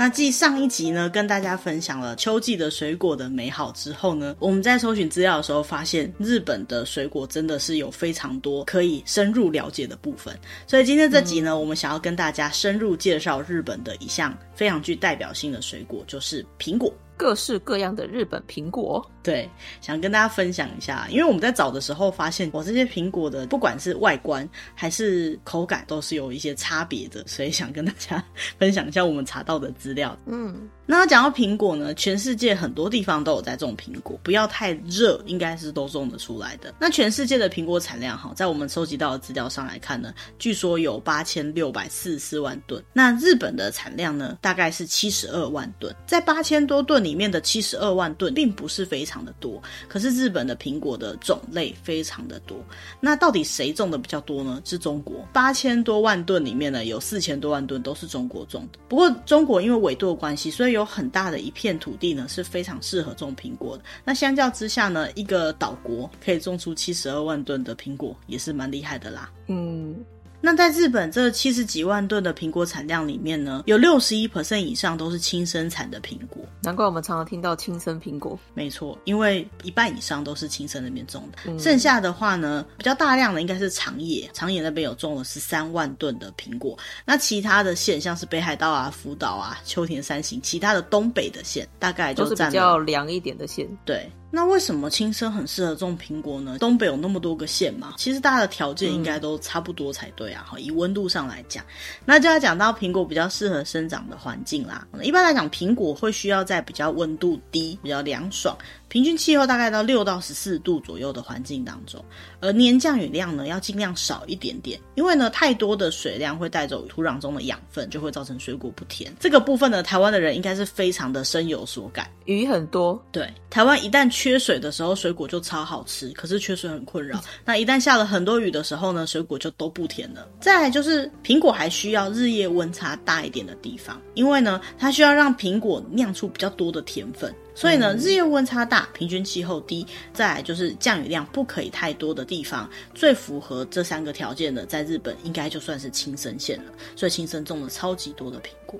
那继上一集呢，跟大家分享了秋季的水果的美好之后呢，我们在搜寻资料的时候发现，日本的水果真的是有非常多可以深入了解的部分。所以今天这集呢，嗯、我们想要跟大家深入介绍日本的一项非常具代表性的水果，就是苹果。各式各样的日本苹果，对，想跟大家分享一下，因为我们在找的时候发现，我这些苹果的不管是外观还是口感，都是有一些差别的，所以想跟大家 分享一下我们查到的资料。嗯。那讲到苹果呢，全世界很多地方都有在种苹果，不要太热，应该是都种得出来的。那全世界的苹果产量哈，在我们收集到的资料上来看呢，据说有八千六百四十四万吨。那日本的产量呢，大概是七十二万吨。在八千多吨里面的七十二万吨，并不是非常的多，可是日本的苹果的种类非常的多。那到底谁种的比较多呢？是中国，八千多万吨里面呢，有四千多万吨都是中国种的。不过中国因为纬度的关系，所以有有很大的一片土地呢，是非常适合种苹果的。那相较之下呢，一个岛国可以种出七十二万吨的苹果，也是蛮厉害的啦。嗯。那在日本这七十几万吨的苹果产量里面呢，有六十一 percent 以上都是亲生产的苹果。难怪我们常常听到亲生苹果。没错，因为一半以上都是亲生那边种的。嗯、剩下的话呢，比较大量的应该是长野，长野那边有种了十三万吨的苹果。那其他的县像是北海道啊、福岛啊、秋田、山形，其他的东北的县大概就是比较凉一点的县。对。那为什么青森很适合种苹果呢？东北有那么多个县嘛，其实大家的条件应该都差不多才对啊。哈、嗯，以温度上来讲，那就要讲到苹果比较适合生长的环境啦。一般来讲，苹果会需要在比较温度低、比较凉爽。平均气候大概到六到十四度左右的环境当中，而年降雨量呢要尽量少一点点，因为呢太多的水量会带走土壤中的养分，就会造成水果不甜。这个部分呢，台湾的人应该是非常的深有所感。雨很多，对，台湾一旦缺水的时候，水果就超好吃，可是缺水很困扰。那一旦下了很多雨的时候呢，水果就都不甜了。再来就是苹果还需要日夜温差大一点的地方，因为呢它需要让苹果酿出比较多的甜分。所以呢，日夜温差大，平均气候低，再来就是降雨量不可以太多的地方，最符合这三个条件的，在日本应该就算是青森县了。所以青森种了超级多的苹果，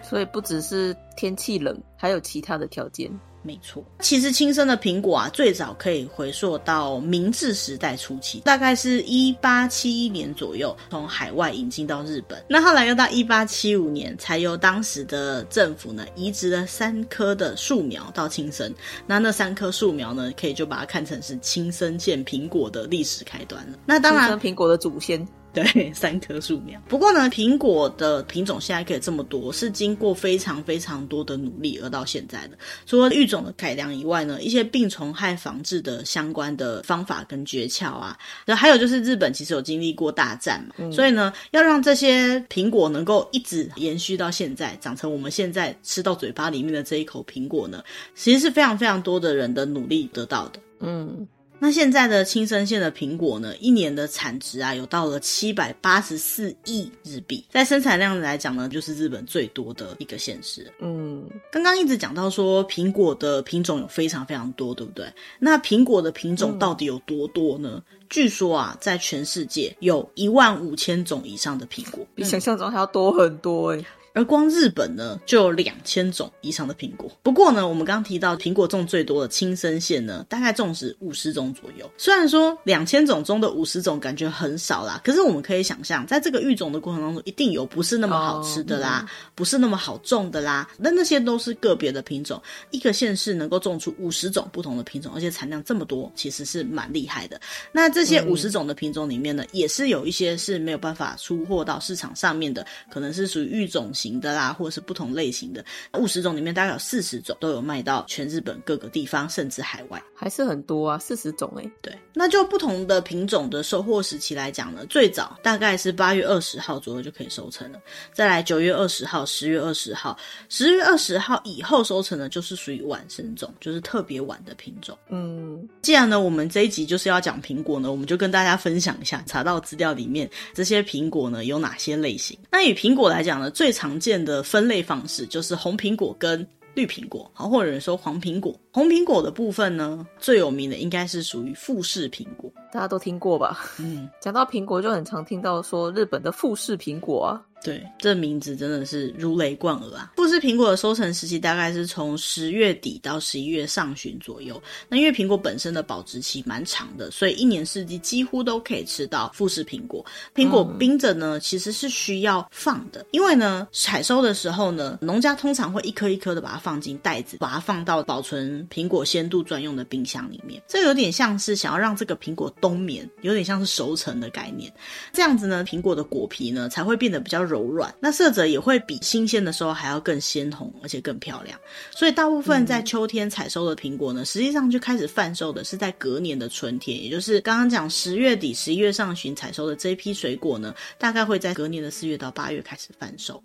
所以不只是天气冷，还有其他的条件。没错，其实青森的苹果啊，最早可以回溯到明治时代初期，大概是一八七一年左右，从海外引进到日本。那后来又到一八七五年，才由当时的政府呢移植了三棵的树苗到青森。那那三棵树苗呢，可以就把它看成是青森县苹果的历史开端了。那当然，苹果的祖先。对，三棵树苗。不过呢，苹果的品种现在可以这么多，是经过非常非常多的努力而到现在的。除了育种的改良以外呢，一些病虫害防治的相关的方法跟诀窍啊，那还有就是日本其实有经历过大战嘛，嗯、所以呢，要让这些苹果能够一直延续到现在，长成我们现在吃到嘴巴里面的这一口苹果呢，其实是非常非常多的人的努力得到的。嗯。那现在的青森县的苹果呢，一年的产值啊，有到了七百八十四亿日币，在生产量来讲呢，就是日本最多的一个县市。嗯，刚刚一直讲到说苹果的品种有非常非常多，对不对？那苹果的品种到底有多多呢？嗯、据说啊，在全世界有一万五千种以上的苹果，比想象中还要多很多诶。而光日本呢，就有两千种以上的苹果。不过呢，我们刚刚提到苹果种最多的青森县呢，大概种植五十种左右。虽然说两千种中的五十种感觉很少啦，可是我们可以想象，在这个育种的过程当中，一定有不是那么好吃的啦，不是那么好种的啦。那那些都是个别的品种。一个县市能够种出五十种不同的品种，而且产量这么多，其实是蛮厉害的。那这些五十种的品种里面呢，嗯、也是有一些是没有办法出货到市场上面的，可能是属于育种型的啦，或者是不同类型的五十种里面，大概有四十种都有卖到全日本各个地方，甚至海外，还是很多啊，四十种哎。对，那就不同的品种的收获时期来讲呢，最早大概是八月二十号左右就可以收成了，再来九月二十号、十月二十号、十月二十号以后收成呢，就是属于晚生种，就是特别晚的品种。嗯，既然呢，我们这一集就是要讲苹果呢，我们就跟大家分享一下查到资料里面这些苹果呢有哪些类型。那以苹果来讲呢，最常见的分类方式就是红苹果跟绿苹果，好，或者有人说黄苹果。红苹果的部分呢，最有名的应该是属于富士苹果，大家都听过吧？嗯，讲到苹果就很常听到说日本的富士苹果啊。对，这名字真的是如雷贯耳啊！富士苹果的收成时期大概是从十月底到十一月上旬左右。那因为苹果本身的保质期蛮长的，所以一年四季几乎都可以吃到富士苹果。苹果冰着呢，其实是需要放的，因为呢，采收的时候呢，农家通常会一颗一颗的把它放进袋子，把它放到保存苹果鲜度专用的冰箱里面。这有点像是想要让这个苹果冬眠，有点像是熟成的概念。这样子呢，苹果的果皮呢才会变得比较柔软，那色泽也会比新鲜的时候还要更鲜红，而且更漂亮。所以大部分在秋天采收的苹果呢，实际上就开始贩售的是在隔年的春天，也就是刚刚讲十月底、十一月上旬采收的这一批水果呢，大概会在隔年的四月到八月开始贩售。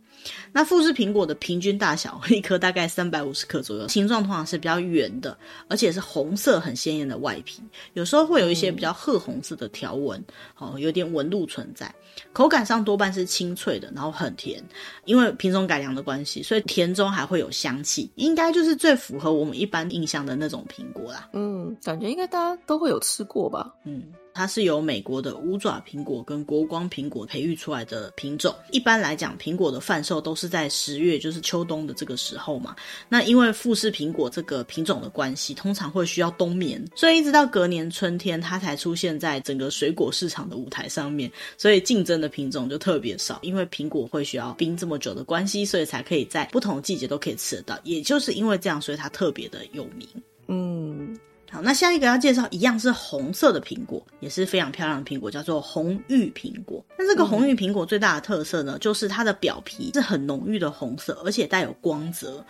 那富士苹果的平均大小，一颗大概三百五十克左右，形状通常是比较圆的，而且是红色很鲜艳的外皮，有时候会有一些比较褐红色的条纹，哦，有点纹路存在。口感上多半是清脆的，然后很甜，因为品种改良的关系，所以甜中还会有香气，应该就是最符合我们一般印象的那种苹果啦。嗯，感觉应该大家都会有吃过吧？嗯。它是由美国的五爪苹果跟国光苹果培育出来的品种。一般来讲，苹果的贩售都是在十月，就是秋冬的这个时候嘛。那因为富士苹果这个品种的关系，通常会需要冬眠，所以一直到隔年春天，它才出现在整个水果市场的舞台上面。所以竞争的品种就特别少，因为苹果会需要冰这么久的关系，所以才可以在不同季节都可以吃得到。也就是因为这样，所以它特别的有名。嗯。好，那下一个要介绍一样是红色的苹果，也是非常漂亮的苹果，叫做红玉苹果。那这个红玉苹果最大的特色呢，就是它的表皮是很浓郁的红色，而且带有光泽。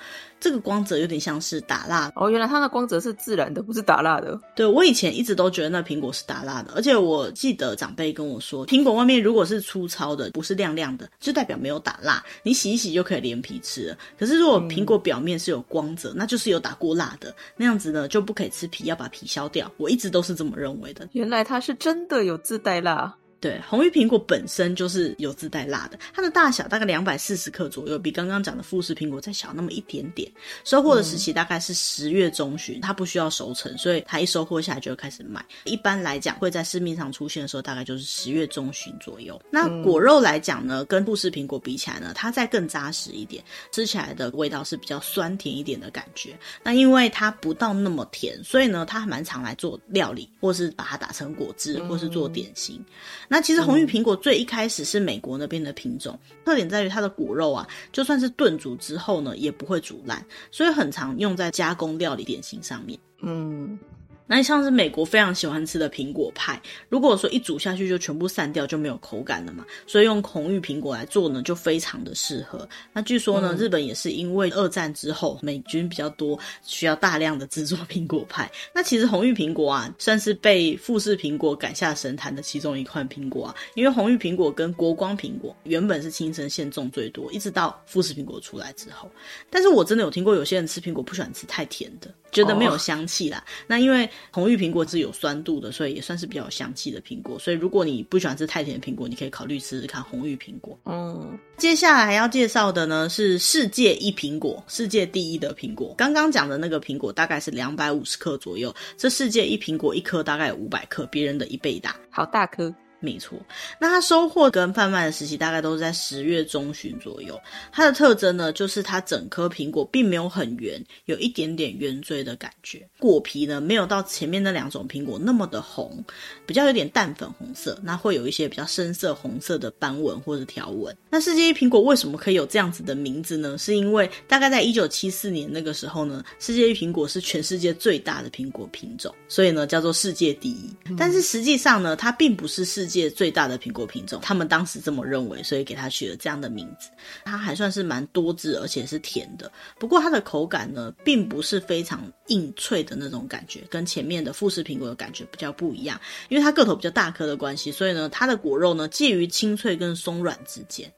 这个光泽有点像是打蜡哦，原来它的光泽是自然的，不是打蜡的。对，我以前一直都觉得那苹果是打蜡的，而且我记得长辈跟我说，苹果外面如果是粗糙的，不是亮亮的，就代表没有打蜡，你洗一洗就可以连皮吃了。可是如果苹果表面是有光泽，嗯、那就是有打过蜡的，那样子呢就不可以吃皮，要把皮削掉。我一直都是这么认为的。原来它是真的有自带蜡。对，红玉苹果本身就是有自带辣的，它的大小大概两百四十克左右，比刚刚讲的富士苹果再小那么一点点。收获的时期大概是十月中旬，它不需要熟成，所以它一收获下来就会开始卖。一般来讲，会在市面上出现的时候，大概就是十月中旬左右。那果肉来讲呢，跟富士苹果比起来呢，它再更扎实一点，吃起来的味道是比较酸甜一点的感觉。那因为它不到那么甜，所以呢，它还蛮常来做料理，或是把它打成果汁，或是做点心。那其实红玉苹果最一开始是美国那边的品种，特点在于它的果肉啊，就算是炖煮之后呢，也不会煮烂，所以很常用在加工料理点心上面。嗯。那像是美国非常喜欢吃的苹果派，如果说一煮下去就全部散掉，就没有口感了嘛。所以用红玉苹果来做呢，就非常的适合。那据说呢，嗯、日本也是因为二战之后美军比较多，需要大量的制作苹果派。那其实红玉苹果啊，算是被富士苹果赶下神坛的其中一块苹果啊。因为红玉苹果跟国光苹果原本是青森县种最多，一直到富士苹果出来之后。但是我真的有听过有些人吃苹果不喜欢吃太甜的。觉得没有香气啦，哦、那因为红玉苹果是有酸度的，所以也算是比较有香气的苹果。所以如果你不喜欢吃太甜的苹果，你可以考虑吃吃看红玉苹果。嗯，接下来还要介绍的呢是世界一苹果，世界第一的苹果。刚刚讲的那个苹果大概是两百五十克左右，这世界一苹果一颗大概有五百克，别人的一倍大，好大颗。没错，那它收获跟贩卖的时期大概都是在十月中旬左右。它的特征呢，就是它整颗苹果并没有很圆，有一点点圆锥的感觉。果皮呢，没有到前面那两种苹果那么的红，比较有点淡粉红色。那会有一些比较深色红色的斑纹或者条纹。那世界一苹果为什么可以有这样子的名字呢？是因为大概在一九七四年那个时候呢，世界一苹果是全世界最大的苹果品种，所以呢叫做世界第一。但是实际上呢，它并不是世界界最大的苹果品种，他们当时这么认为，所以给它取了这样的名字。它还算是蛮多汁，而且是甜的。不过它的口感呢，并不是非常硬脆的那种感觉，跟前面的富士苹果的感觉比较不一样。因为它个头比较大颗的关系，所以呢，它的果肉呢介于清脆跟松软之间。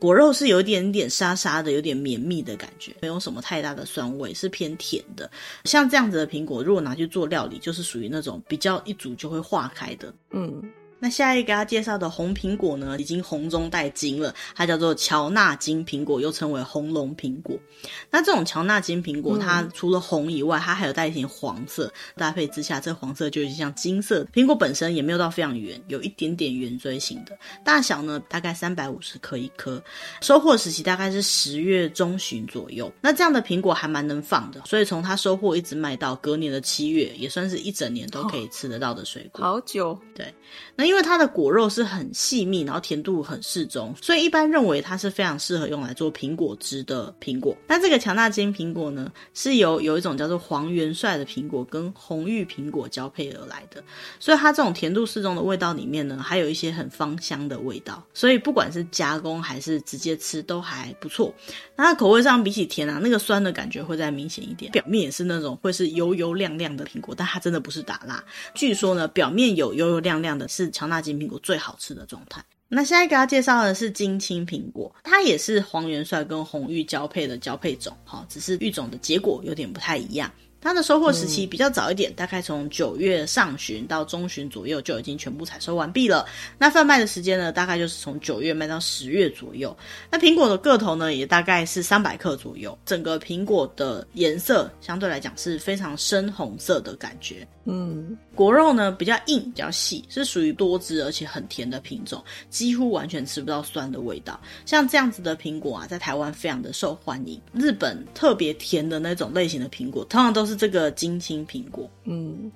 果肉是有一点点沙沙的，有点绵密的感觉，没有什么太大的酸味，是偏甜的。像这样子的苹果，如果拿去做料理，就是属于那种比较一煮就会化开的。嗯。那下一个要介绍的红苹果呢，已经红中带金了，它叫做乔纳金苹果，又称为红龙苹果。那这种乔纳金苹果，它除了红以外，它还有带一点黄色，搭配之下，这黄色就有点像金色。苹果本身也没有到非常圆，有一点点圆锥形的，大小呢大概三百五十克一颗。收获时期大概是十月中旬左右。那这样的苹果还蛮能放的，所以从它收获一直卖到隔年的七月，也算是一整年都可以吃得到的水果。好久，对。那因为因为它的果肉是很细密，然后甜度很适中，所以一般认为它是非常适合用来做苹果汁的苹果。那这个强纳金苹果呢，是由有一种叫做黄元帅的苹果跟红玉苹果交配而来的，所以它这种甜度适中的味道里面呢，还有一些很芳香的味道，所以不管是加工还是直接吃都还不错。那它口味上比起甜啊，那个酸的感觉会再明显一点，表面也是那种会是油油亮亮的苹果，但它真的不是打蜡。据说呢，表面有油油亮亮的是乔纳金苹果最好吃的状态。那下一个要介绍的是金青苹果，它也是黄元帅跟红玉交配的交配种，哈，只是育种的结果有点不太一样。它的收获时期比较早一点，嗯、大概从九月上旬到中旬左右就已经全部采收完毕了。那贩卖的时间呢，大概就是从九月卖到十月左右。那苹果的个头呢，也大概是三百克左右。整个苹果的颜色相对来讲是非常深红色的感觉。嗯，果肉呢比较硬，比较细，是属于多汁而且很甜的品种，几乎完全吃不到酸的味道。像这样子的苹果啊，在台湾非常的受欢迎。日本特别甜的那种类型的苹果，通常都是。这个金青苹果，嗯，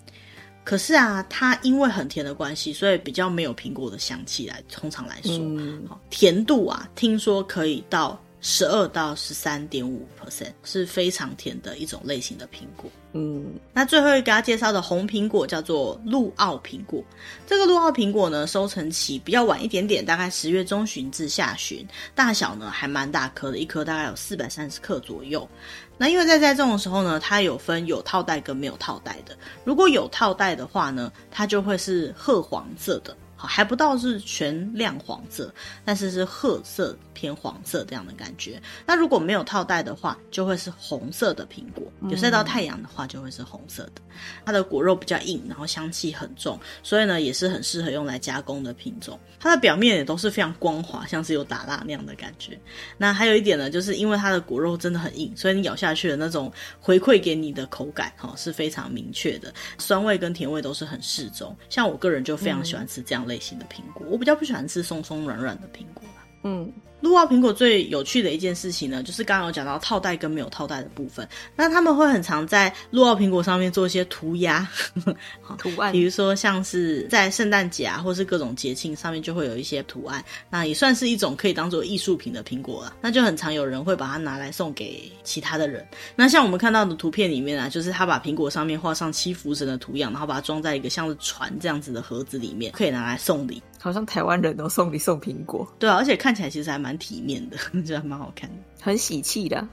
可是啊，它因为很甜的关系，所以比较没有苹果的香气来。通常来说，嗯，甜度啊，听说可以到十二到十三点五 percent，是非常甜的一种类型的苹果。嗯，那最后一个给大家介绍的红苹果叫做陆奥苹果。这个陆奥苹果呢，收成期比较晚一点点，大概十月中旬至下旬，大小呢还蛮大颗的，一颗大概有四百三十克左右。那因为在栽种的时候呢，它有分有套袋跟没有套袋的。如果有套袋的话呢，它就会是褐黄色的。好，还不到是全亮黄色，但是是褐色偏黄色这样的感觉。那如果没有套袋的话，就会是红色的苹果；有晒到太阳的话，就会是红色的。它的果肉比较硬，然后香气很重，所以呢也是很适合用来加工的品种。它的表面也都是非常光滑，像是有打蜡那样的感觉。那还有一点呢，就是因为它的果肉真的很硬，所以你咬下去的那种回馈给你的口感，哈，是非常明确的，酸味跟甜味都是很适中。像我个人就非常喜欢吃这样类型的苹果，我比较不喜欢吃松松软软的苹果。嗯。陆奥苹果最有趣的一件事情呢，就是刚刚有讲到套袋跟没有套袋的部分。那他们会很常在陆奥苹果上面做一些涂鸦，图案，比如说像是在圣诞节啊，或是各种节庆上面就会有一些图案。那也算是一种可以当做艺术品的苹果了。那就很常有人会把它拿来送给其他的人。那像我们看到的图片里面啊，就是他把苹果上面画上七福神的图样，然后把它装在一个像是船这样子的盒子里面，可以拿来送礼。好像台湾人都送礼送苹果，对啊，而且看起来其实还蛮蛮体面的，觉得蛮好看的，很喜气的。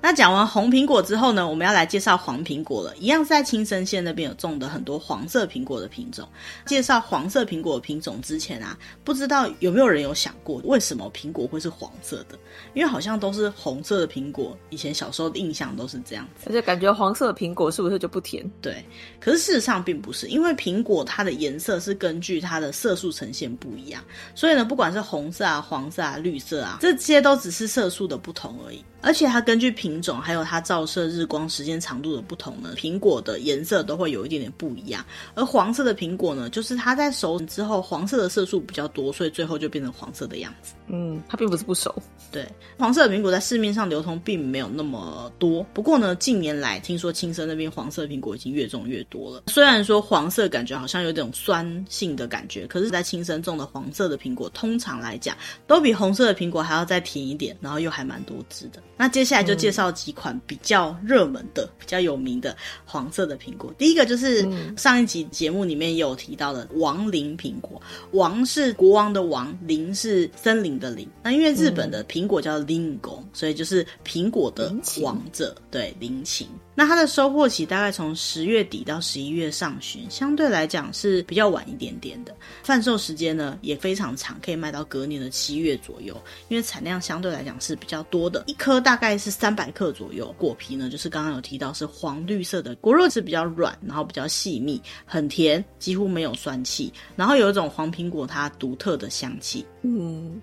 对，那讲完红苹果之后呢，我们要来介绍黄苹果了。一样是在青森县那边有种的很多黄色苹果的品种。介绍黄色苹果的品种之前啊，不知道有没有人有想过，为什么苹果会是黄色的？因为好像都是红色的苹果，以前小时候的印象都是这样子。而且感觉黄色的苹果是不是就不甜？对，可是事实上并不是，因为苹果它的颜色是根据它的色素呈现不一样，所以呢，不管是红色啊、黄色啊、绿色啊，这些都只是色素的不同而已。而且它根据品种，还有它照射日光时间长度的不同呢，苹果的颜色都会有一点点不一样。而黄色的苹果呢，就是它在熟之后，黄色的色素比较多，所以最后就变成黄色的样子。嗯，它并不是不熟。对，黄色的苹果在市面上流通并没有那么多。不过呢，近年来听说青森那边黄色苹果已经越种越多了。虽然说黄色感觉好像有点酸性的感觉，可是，在青森种的黄色的苹果，通常来讲都比红色的苹果还要再甜一点，然后又还蛮多汁的。那接下来就介绍几款比较热门的、嗯、比较有名的黄色的苹果。第一个就是上一集节目里面也有提到的王林苹果。王是国王的王，林是森林的林。那因为日本的苹果叫林檎，所以就是苹果的王者，对，林檎。那它的收获期大概从十月底到十一月上旬，相对来讲是比较晚一点点的。贩售时间呢也非常长，可以卖到隔年的七月左右，因为产量相对来讲是比较多的，一颗大概是三百克左右。果皮呢就是刚刚有提到是黄绿色的，果肉质比较软，然后比较细密，很甜，几乎没有酸气，然后有一种黄苹果它独特的香气。嗯。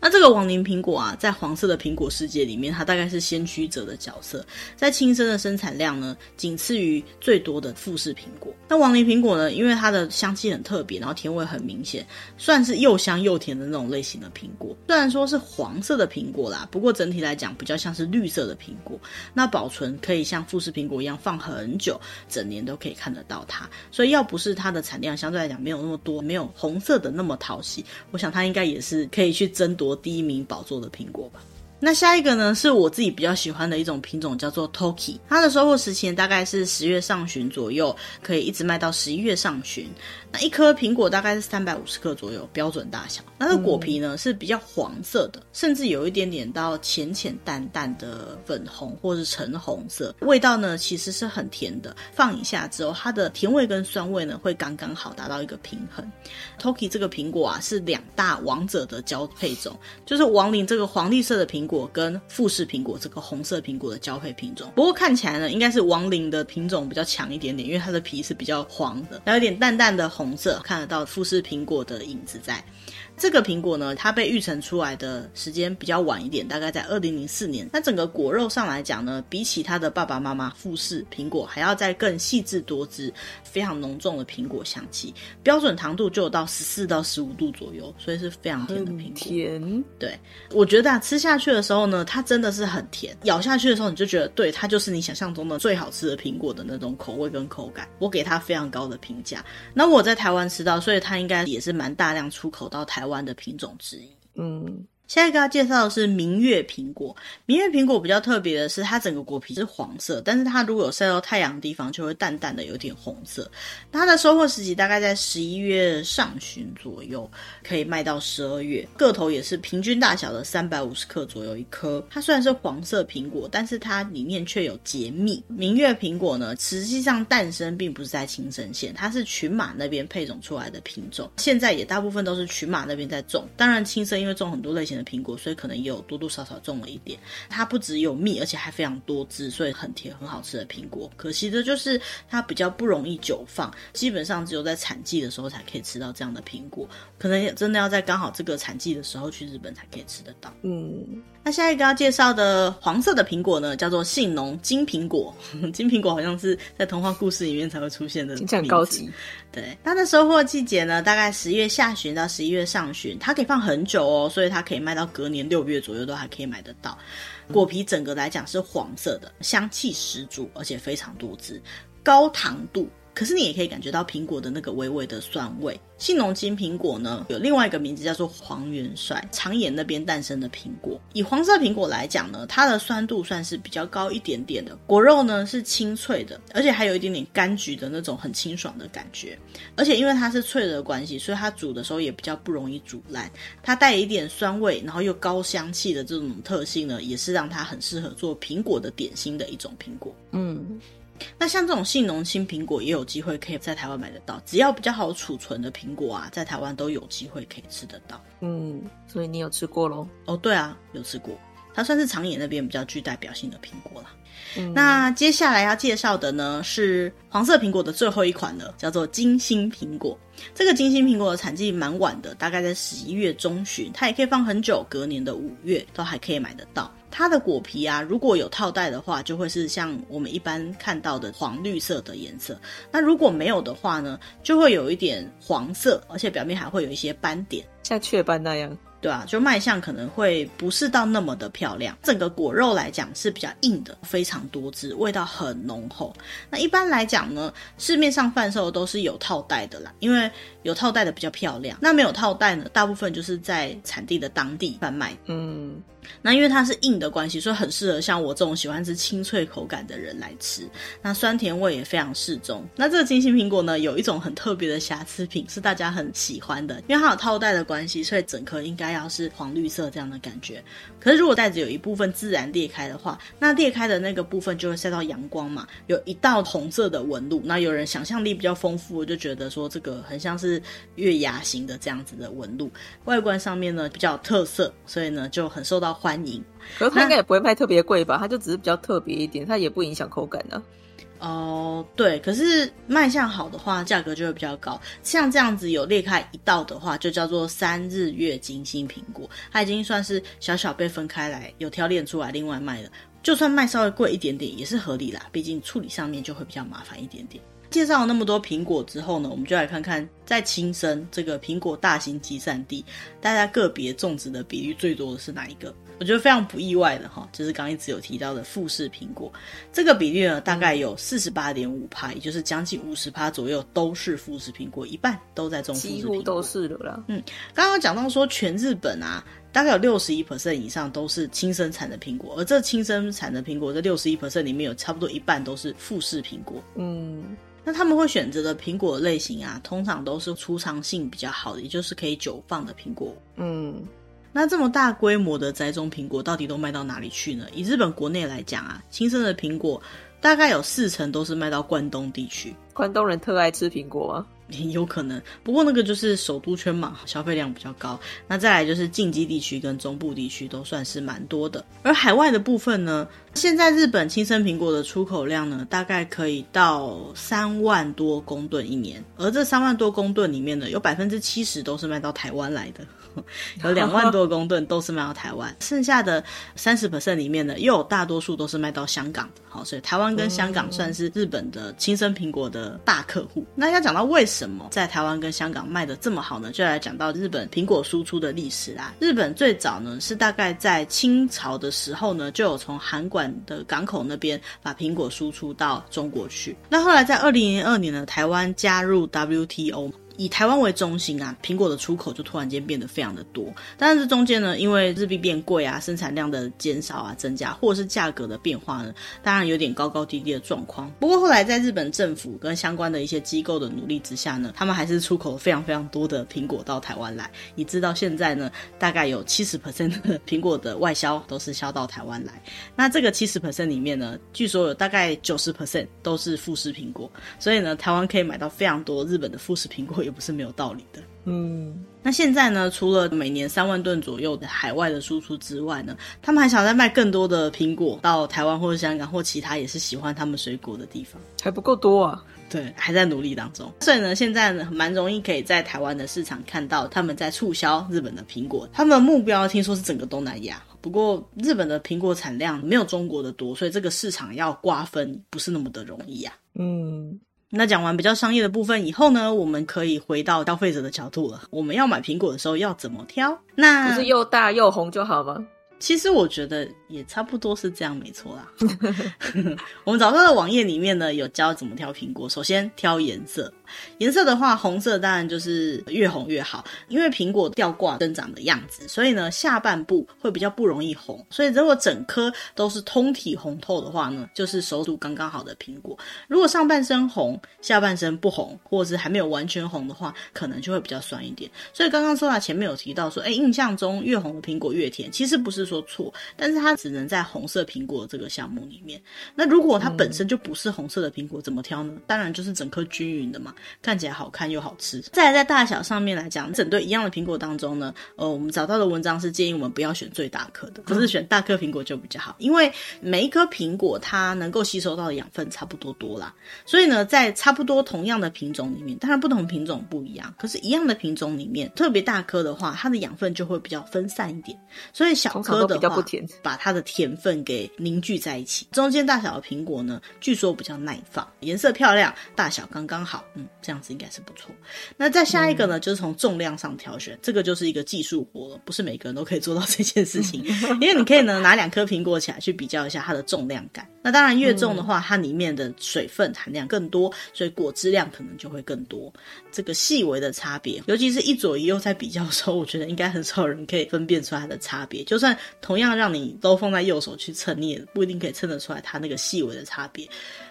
那这个王林苹果啊，在黄色的苹果世界里面，它大概是先驱者的角色。在青森的生产量呢，仅次于最多的富士苹果。那王林苹果呢，因为它的香气很特别，然后甜味很明显，算是又香又甜的那种类型的苹果。虽然说是黄色的苹果啦，不过整体来讲比较像是绿色的苹果。那保存可以像富士苹果一样放很久，整年都可以看得到它。所以要不是它的产量相对来讲没有那么多，没有红色的那么讨喜，我想它应该也是可以去争。夺第一名宝座的苹果吧。那下一个呢，是我自己比较喜欢的一种品种，叫做 Toki。它的收获时间大概是十月上旬左右，可以一直卖到十一月上旬。那一颗苹果大概是三百五十克左右，标准大小。那个果皮呢是比较黄色的，甚至有一点点到浅浅淡淡的粉红或是橙红色。味道呢其实是很甜的，放一下之后，它的甜味跟酸味呢会刚刚好，达到一个平衡。Toki 这个苹果啊是两大王者的交配种，就是王林这个黄绿色的苹果。果跟富士苹果这个红色苹果的交配品种，不过看起来呢，应该是王林的品种比较强一点点，因为它的皮是比较黄的，还有点淡淡的红色，看得到富士苹果的影子在。这个苹果呢，它被育成出来的时间比较晚一点，大概在二零零四年。那整个果肉上来讲呢，比起它的爸爸妈妈富士苹果还要再更细致多汁，非常浓重的苹果香气，标准糖度就有到十四到十五度左右，所以是非常甜的苹果。甜，对，我觉得啊，吃下去的时候呢，它真的是很甜，咬下去的时候你就觉得，对，它就是你想象中的最好吃的苹果的那种口味跟口感。我给它非常高的评价。那我台湾吃到，所以它应该也是蛮大量出口到台湾的品种之一，嗯。下一个要介绍的是明月苹果。明月苹果比较特别的是，它整个果皮是黄色，但是它如果有晒到太阳的地方，就会淡淡的有点红色。它的收获时期大概在十一月上旬左右，可以卖到十二月。个头也是平均大小的三百五十克左右一颗。它虽然是黄色苹果，但是它里面却有结蜜。明月苹果呢，实际上诞生并不是在青森县，它是群马那边配种出来的品种。现在也大部分都是群马那边在种。当然，青森因为种很多类型的苹果，所以可能也有多多少少种了一点。它不只有蜜，而且还非常多汁，所以很甜，很好吃的苹果。可惜的就是它比较不容易久放，基本上只有在产季的时候才可以吃到这样的苹果。可能真的要在刚好这个产季的时候去日本才可以吃得到。嗯，那下一个要介绍的黄色的苹果呢，叫做信浓金苹果。金苹果好像是在童话故事里面才会出现的，很高级。对，它的收获季节呢，大概十月下旬到十一月上旬，它可以放很久哦，所以它可以卖到隔年六月左右都还可以买得到。果皮整个来讲是黄色的，香气十足，而且非常多汁，高糖度。可是你也可以感觉到苹果的那个微微的酸味。信浓金苹果呢，有另外一个名字叫做黄元帅，长野那边诞生的苹果。以黄色苹果来讲呢，它的酸度算是比较高一点点的，果肉呢是清脆的，而且还有一点点柑橘的那种很清爽的感觉。而且因为它是脆的关系，所以它煮的时候也比较不容易煮烂。它带一点酸味，然后又高香气的这种特性呢，也是让它很适合做苹果的点心的一种苹果。嗯。那像这种信浓青苹果也有机会可以在台湾买得到，只要比较好储存的苹果啊，在台湾都有机会可以吃得到。嗯，所以你有吃过喽？哦，对啊，有吃过，它算是长野那边比较具代表性的苹果啦。嗯，那接下来要介绍的呢是黄色苹果的最后一款了，叫做金星苹果。这个金星苹果的产季蛮晚的，大概在十一月中旬，它也可以放很久，隔年的五月都还可以买得到。它的果皮啊，如果有套袋的话，就会是像我们一般看到的黄绿色的颜色。那如果没有的话呢，就会有一点黄色，而且表面还会有一些斑点，像雀斑那样。对啊，就卖相可能会不是到那么的漂亮。整个果肉来讲是比较硬的，非常多汁，味道很浓厚。那一般来讲呢，市面上贩售都是有套袋的啦，因为有套袋的比较漂亮。那没有套袋呢，大部分就是在产地的当地贩卖。嗯，那因为它是硬的关系，所以很适合像我这种喜欢吃清脆口感的人来吃。那酸甜味也非常适中。那这个金星苹果呢，有一种很特别的瑕疵品，是大家很喜欢的，因为它有套袋的关系，所以整颗应该要是黄绿色这样的感觉。可是如果袋子有一部分自然裂开的话，那裂开的那个部分就会晒到阳光嘛，有一道红色的纹路。那有人想象力比较丰富，就觉得说这个很像是月牙形的这样子的纹路，外观上面呢比较有特色，所以呢就很受到欢迎。可是它应该也不会卖特别贵吧？它就只是比较特别一点，它也不影响口感的。哦，对，可是卖相好的话，价格就会比较高。像这样子有裂开一道的话，就叫做三日月金星苹果，它已经算是小小被分开来，有挑炼出来另外卖的。就算卖稍微贵一点点，也是合理啦，毕竟处理上面就会比较麻烦一点点。介绍了那么多苹果之后呢，我们就来看看在青森这个苹果大型集散地，大家个别种植的比率最多的是哪一个？我觉得非常不意外的哈，就是刚一直有提到的富士苹果，这个比率呢大概有四十八点五趴，也就是将近五十趴左右都是富士苹果，一半都在种富士苹果，几乎都是的啦。嗯，刚刚讲到说全日本啊，大概有六十一 percent 以上都是青森产的苹果，而这青森产的苹果这六十一 percent 里面有差不多一半都是富士苹果。嗯。那他们会选择的苹果类型啊，通常都是储藏性比较好的，也就是可以久放的苹果。嗯，那这么大规模的栽种苹果，到底都卖到哪里去呢？以日本国内来讲啊，新生的苹果大概有四成都是卖到关东地区。关东人特爱吃苹果啊。有可能，不过那个就是首都圈嘛，消费量比较高。那再来就是近畿地区跟中部地区都算是蛮多的。而海外的部分呢，现在日本青森苹果的出口量呢，大概可以到三万多公吨一年。而这三万多公吨里面呢，有百分之七十都是卖到台湾来的，有两万多公吨都是卖到台湾。剩下的三十 percent 里面呢，又有大多数都是卖到香港。好，所以台湾跟香港算是日本的亲生苹果的大客户。那要讲到为什么在台湾跟香港卖得这么好呢？就来讲到日本苹果输出的历史啦。日本最早呢是大概在清朝的时候呢，就有从韩馆的港口那边把苹果输出到中国去。那后来在二零零二年呢，台湾加入 WTO。以台湾为中心啊，苹果的出口就突然间变得非常的多。但是这中间呢，因为日币变贵啊，生产量的减少啊、增加，或者是价格的变化呢，当然有点高高低低的状况。不过后来在日本政府跟相关的一些机构的努力之下呢，他们还是出口非常非常多的苹果到台湾来。以致到现在呢，大概有七十 percent 的苹果的外销都是销到台湾来。那这个七十 percent 里面呢，据说有大概九十 percent 都是富士苹果，所以呢，台湾可以买到非常多日本的富士苹果。也不是没有道理的。嗯，那现在呢，除了每年三万吨左右的海外的输出之外呢，他们还想再卖更多的苹果到台湾或者香港或其他也是喜欢他们水果的地方，还不够多啊。对，还在努力当中。所以呢，现在呢，蛮容易可以在台湾的市场看到他们在促销日本的苹果。他们的目标听说是整个东南亚，不过日本的苹果产量没有中国的多，所以这个市场要瓜分不是那么的容易、啊。嗯。那讲完比较商业的部分以后呢，我们可以回到消费者的角度了。我们要买苹果的时候要怎么挑？那不是又大又红就好吗？其实我觉得也差不多是这样，没错啦。我们找到的网页里面呢，有教怎么挑苹果。首先挑颜色。颜色的话，红色当然就是越红越好，因为苹果吊挂生长的样子，所以呢下半部会比较不容易红。所以如果整颗都是通体红透的话呢，就是熟度刚刚好的苹果。如果上半身红，下半身不红，或者是还没有完全红的话，可能就会比较酸一点。所以刚刚说到前面有提到说，哎，印象中越红的苹果越甜，其实不是说错，但是它只能在红色苹果这个项目里面。那如果它本身就不是红色的苹果，怎么挑呢？当然就是整颗均匀的嘛。看起来好看又好吃。再来在大小上面来讲，整对一样的苹果当中呢，呃，我们找到的文章是建议我们不要选最大颗的，不是选大颗苹果就比较好，因为每一颗苹果它能够吸收到的养分差不多多啦。所以呢，在差不多同样的品种里面，当然不同品种不一样，可是一样的品种里面，特别大颗的话，它的养分就会比较分散一点。所以小颗的话，把它的甜分给凝聚在一起。中间大小的苹果呢，据说比较耐放，颜色漂亮，大小刚刚好，嗯，这样。子应该是不错。那再下一个呢，就是从重量上挑选，这个就是一个技术活了，不是每个人都可以做到这件事情。因为你可以呢拿两颗苹果起来去比较一下它的重量感。那当然越重的话，它里面的水分含量更多，所以果汁量可能就会更多。这个细微的差别，尤其是一左一右在比较的时候，我觉得应该很少人可以分辨出来它的差别。就算同样让你都放在右手去称，你也不一定可以称得出来它那个细微的差别。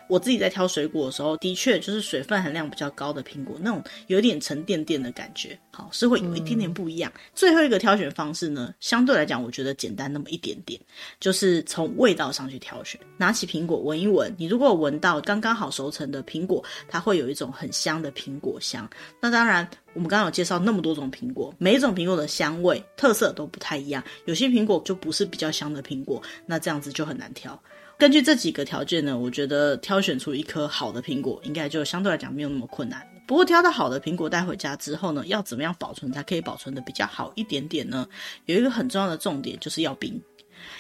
我自己在挑水果的时候，的确就是水分含量比较高的苹果，那种有点沉甸甸的感觉，好，是会有一点点不一样。最后一个挑选方式呢，相对来讲，我觉得简单那么一点点，就是从味道上去挑选。拿起苹果闻一闻，你如果闻到刚刚好熟成的苹果，它会有一种很香的苹果香。那当然，我们刚刚有介绍那么多种苹果，每一种苹果的香味特色都不太一样，有些苹果就不是比较香的苹果，那这样子就很难挑。根据这几个条件呢，我觉得挑选出一颗好的苹果，应该就相对来讲没有那么困难。不过挑到好的苹果带回家之后呢，要怎么样保存才可以保存的比较好一点点呢？有一个很重要的重点就是要冰，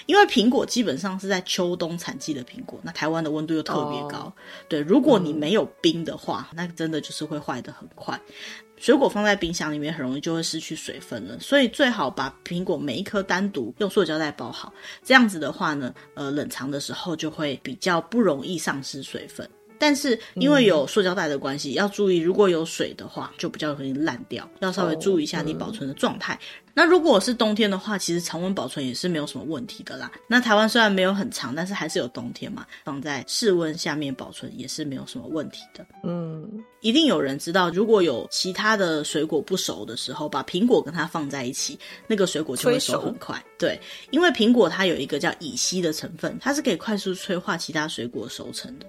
因为苹果基本上是在秋冬产季的苹果，那台湾的温度又特别高，哦，对，如果你没有冰的话，那真的就是会坏的很快。水果放在冰箱里面很容易就会失去水分了，所以最好把苹果每一颗单独用塑胶袋包好，这样子的话呢，呃，冷藏的时候就会比较不容易丧失水分。但是因为有塑胶袋的关系，嗯，要注意如果有水的话，就比较容易烂掉，要稍微注意一下你保存的状态。哦嗯那如果是冬天的话，其实常温保存也是没有什么问题的啦。那台湾虽然没有很长，但是还是有冬天嘛，放在室温下面保存也是没有什么问题的。嗯，一定有人知道，如果有其他的水果不熟的时候，把苹果跟它放在一起，那个水果就会熟很快。对，因为苹果它有一个叫乙烯的成分，它是可以快速催化其他水果熟成的。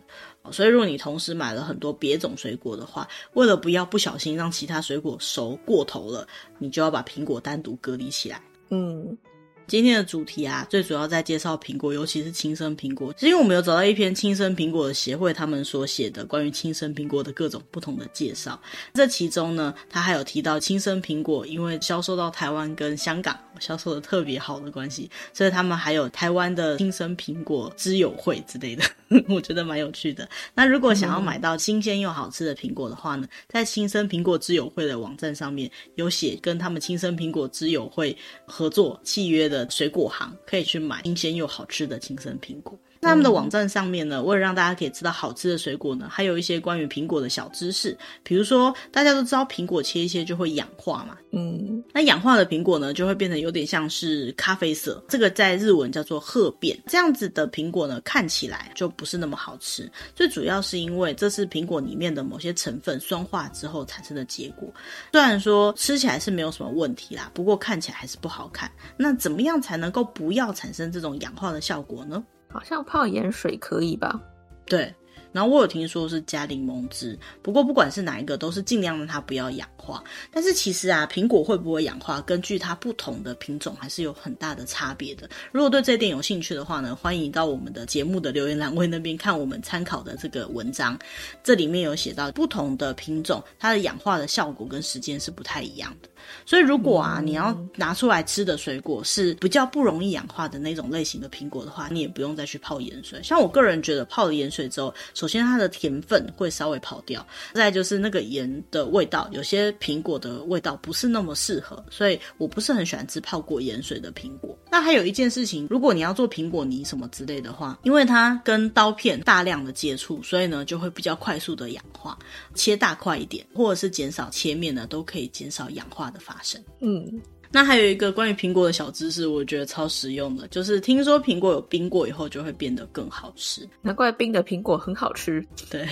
所以如果你同时买了很多别种水果的话，为了不要不小心让其他水果熟过头了，你就要把苹果单独隔离起来。嗯。今天的主题啊，最主要在介绍苹果，尤其是青生苹果。是因为我们有找到一篇青生苹果的协会他们所写的关于青生苹果的各种不同的介绍。这其中呢，他还有提到青生苹果因为销售到台湾跟香港销售的特别好的关系，所以他们还有台湾的青生苹果知友会之类的，我觉得蛮有趣的。那如果想要买到新鲜又好吃的苹果的话呢，在青生苹果知友会的网站上面有写跟他们青生苹果知友会合作契约的。的水果行可以去买新鲜又好吃的青森苹果。那他们的网站上面呢，为了让大家可以吃到好吃的水果呢，还有一些关于苹果的小知识。比如说，大家都知道苹果切一切就会氧化嘛，嗯，那氧化的苹果呢，就会变成有点像是咖啡色，这个在日文叫做褐变。这样子的苹果呢，看起来就不是那么好吃。最主要是因为这是苹果里面的某些成分酸化之后产生的结果。虽然说吃起来是没有什么问题啦，不过看起来还是不好看。那怎么样才能够不要产生这种氧化的效果呢？好像泡盐水可以吧？对。然后我有听说是加柠檬汁，不过不管是哪一个，都是尽量让它不要氧化。但是其实啊，苹果会不会氧化，根据它不同的品种还是有很大的差别的。如果对这点有兴趣的话呢，欢迎到我们的节目的留言栏位那边看我们参考的这个文章，这里面有写到不同的品种它的氧化的效果跟时间是不太一样的。所以如果啊，你要拿出来吃的水果是比较不容易氧化的那种类型的苹果的话，你也不用再去泡盐水。像我个人觉得泡了盐水之后，首先它的甜分会稍微跑掉，再就是那个盐的味道，有些苹果的味道不是那么适合，所以我不是很喜欢吃泡过盐水的苹果。那还有一件事情，如果你要做苹果泥什么之类的话，因为它跟刀片大量的接触，所以呢就会比较快速的氧化。切大块一点，或者是减少切面呢，都可以减少氧化的发生。嗯。那还有一个关于苹果的小知识，我觉得超实用的，就是听说苹果有冰过以后就会变得更好吃，难怪冰的苹果很好吃。对。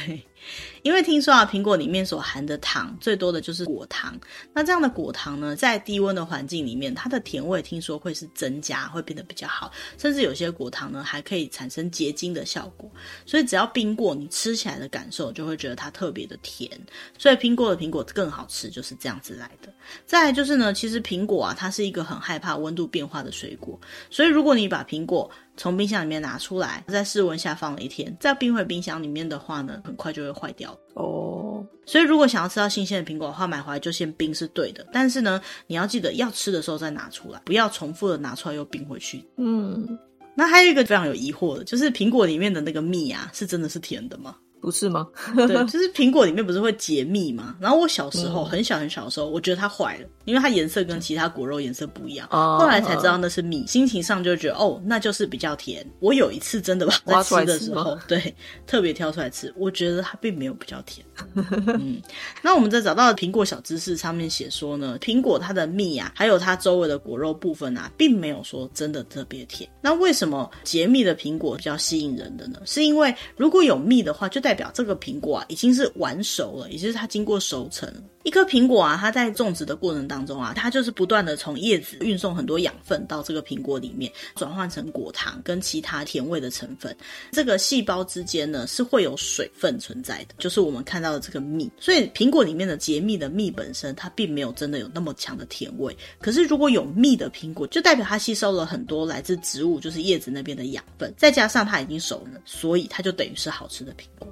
因为听说啊，苹果里面所含的糖最多的就是果糖。那这样的果糖呢，在低温的环境里面，它的甜味听说会是增加，会变得比较好。甚至有些果糖呢，还可以产生结晶的效果。所以只要冰过，你吃起来的感受就会觉得它特别的甜。所以冰过的苹果更好吃，就是这样子来的。再来就是呢，其实苹果啊，它是一个很害怕温度变化的水果。所以如果你把苹果从冰箱里面拿出来，在室温下放了一天，再冰回冰箱里面的话呢，很快就会坏掉哦。所以如果想要吃到新鲜的苹果的话，买回来就先冰是对的。但是呢，你要记得要吃的时候再拿出来，不要重复的拿出来又冰回去。嗯，那还有一个非常有疑惑的，就是苹果里面的那个蜜啊，是真的是甜的吗？不是吗？对，就是苹果里面不是会结蜜吗？然后我小时候、嗯、很小很小的时候，我觉得它坏了，因为它颜色跟其他果肉颜色不一样。哦、后来才知道那是蜜，心情上就觉得哦，那就是比较甜。我有一次真的吧，在吃的时候，对，特别挑出来吃，我觉得它并没有比较甜。嗯，那我们在找到的苹果小知识上面写说呢，苹果它的蜜啊，还有它周围的果肉部分啊，并没有说真的特别甜。那为什么结蜜的苹果比较吸引人的呢？是因为如果有蜜的话，就代代表这个苹果啊已经是完熟了，也就是它经过熟成。一颗苹果啊，它在种植的过程当中啊，它就是不断的从叶子运送很多养分到这个苹果里面，转换成果糖跟其他甜味的成分。这个细胞之间呢是会有水分存在的，就是我们看到的这个蜜。所以苹果里面的结蜜的蜜本身，它并没有真的有那么强的甜味。可是如果有蜜的苹果，就代表它吸收了很多来自植物，就是叶子那边的养分，再加上它已经熟了，所以它就等于是好吃的苹果。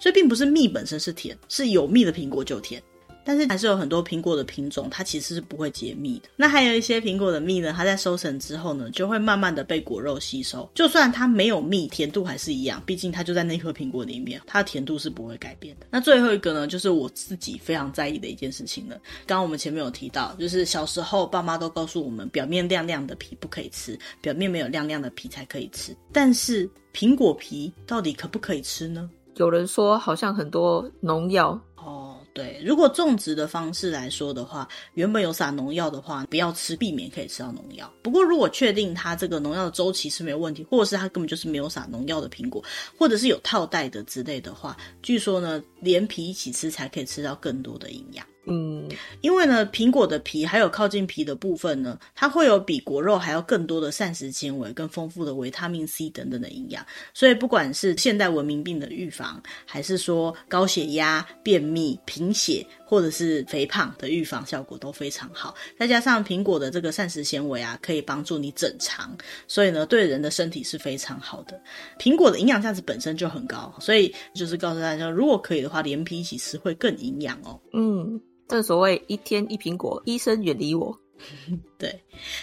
所以并不是蜜本身是甜，是有蜜的苹果就甜。但是还是有很多苹果的品种，它其实是不会结蜜的。那还有一些苹果的蜜呢，它在收成之后呢，就会慢慢的被果肉吸收。就算它没有蜜，甜度还是一样，毕竟它就在那颗苹果里面，它的甜度是不会改变的。那最后一个呢，就是我自己非常在意的一件事情了。刚刚我们前面有提到，就是小时候爸妈都告诉我们，表面亮亮的皮不可以吃，表面没有亮亮的皮才可以吃。但是苹果皮到底可不可以吃呢？有人说好像很多农药哦。对，如果种植的方式来说的话，原本有撒农药的话，不要吃，避免可以吃到农药。不过，如果确定它这个农药的周期是没有问题，或者是它根本就是没有撒农药的苹果，或者是有套袋的之类的话，据说呢，连皮一起吃才可以吃到更多的营养。嗯，因为呢，苹果的皮还有靠近皮的部分呢，它会有比果肉还要更多的膳食纤维、更丰富的维他命 C 等等的营养，所以不管是现代文明病的预防，还是说高血压、便秘、贫血，或者是肥胖的预防效果都非常好。再加上苹果的这个膳食纤维啊，可以帮助你整肠，所以呢，对人的身体是非常好的。苹果的营养价值本身就很高，所以就是告诉大家，如果可以的话，连皮一起吃会更营养哦。嗯。正所谓一天一苹果，医生远离我。对，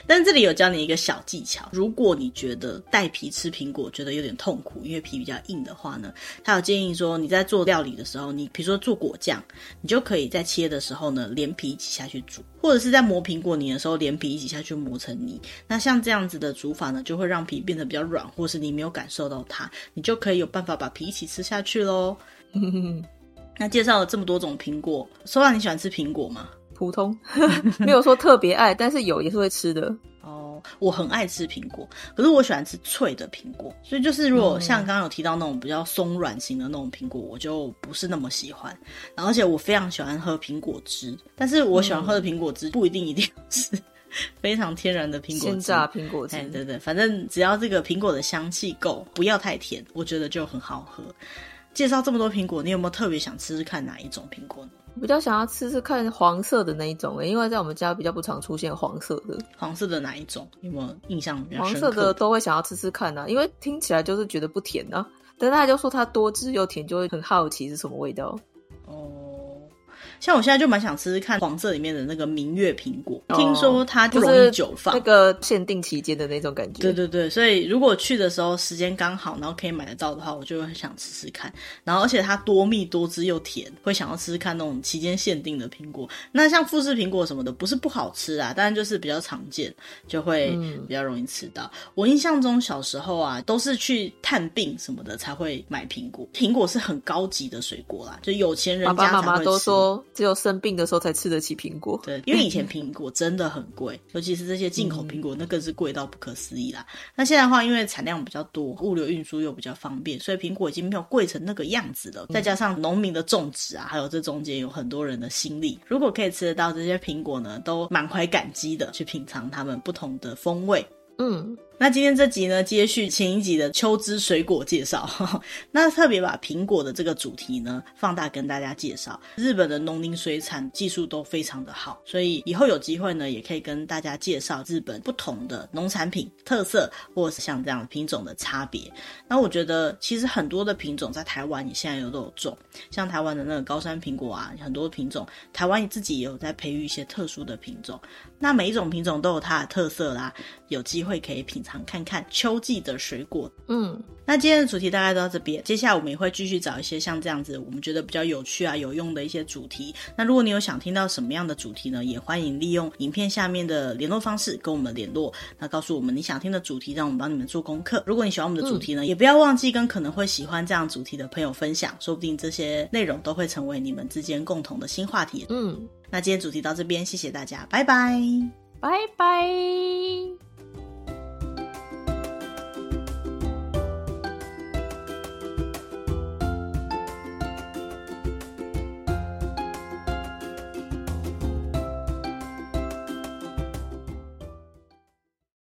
但是这里有教你一个小技巧，如果你觉得带皮吃苹果觉得有点痛苦，因为皮比较硬的话呢，他有建议说你在做料理的时候，你比如说做果酱，你就可以在切的时候呢，连皮一起下去煮，或者是在磨苹果泥的时候，连皮一起下去磨成泥。那像这样子的煮法呢，就会让皮变得比较软，或是你没有感受到它，你就可以有办法把皮一起吃下去喽。那介绍了这么多种苹果，Sola 你喜欢吃苹果吗？普通，没有说特别爱，但是有也是会吃的。哦，我很爱吃苹果，可是我喜欢吃脆的苹果，所以就是如果像刚刚有提到那种比较松软型的那种苹果，我就不是那么喜欢。然后而且我非常喜欢喝苹果汁，但是我喜欢喝的苹果汁不一定一定是 非常天然的苹果汁，鲜榨苹果汁。对对对，反正只要这个苹果的香气够，不要太甜，我觉得就很好喝。介绍这么多苹果，你有没有特别想吃吃看哪一种苹果呢？比较想要吃吃看黄色的那一种，因为在我们家比较不常出现黄色的。黄色的哪一种？有没有印象比较深刻？黄色的都会想要吃吃看啊，因为听起来就是觉得不甜啊，但大家就说它多汁又甜，就会很好奇是什么味道。像我现在就蛮想吃吃看黄色里面的那个明月苹果，哦、听说它不容易久放，那个限定期间的那种感觉。对对对，所以如果去的时候时间刚好，然后可以买得到的话，我就会很想吃吃看。然后而且它多蜜多汁又甜，会想要吃吃看那种期间限定的苹果。那像富士苹果什么的，不是不好吃啊，但就是比较常见，就会比较容易吃到。嗯、我印象中小时候啊，都是去探病什么的才会买苹果。苹果是很高级的水果啦，就有钱人家才会吃。爸爸妈妈都说。只有生病的时候才吃得起苹果。对，因为以前苹果真的很贵，尤其是这些进口苹果，那更是贵到不可思议啦。嗯、那现在的话，因为产量比较多，物流运输又比较方便，所以苹果已经没有贵成那个样子了。再加上农民的种植啊，还有这中间有很多人的心力，如果可以吃得到这些苹果呢，都满怀感激的去品尝它们不同的风味。嗯。那今天这集呢，接续前一集的秋之水果介绍，那特别把苹果的这个主题呢放大跟大家介绍。日本的农林水产技术都非常的好，所以以后有机会呢，也可以跟大家介绍日本不同的农产品特色，或是像这样品种的差别。那我觉得其实很多的品种在台湾你现在有都有种，像台湾的那个高山苹果啊，很多品种台湾自己也有在培育一些特殊的品种。那每一种品种都有它的特色啦，有机会可以品尝。看看秋季的水果。嗯，那今天的主题大概到这边，接下来我们也会继续找一些像这样子我们觉得比较有趣啊、有用的一些主题。那如果你有想听到什么样的主题呢，也欢迎利用影片下面的联络方式跟我们联络，那告诉我们你想听的主题，让我们帮你们做功课。如果你喜欢我们的主题呢，嗯、也不要忘记跟可能会喜欢这样主题的朋友分享，说不定这些内容都会成为你们之间共同的新话题。嗯。那今天主题到这边，谢谢大家，拜拜，拜拜。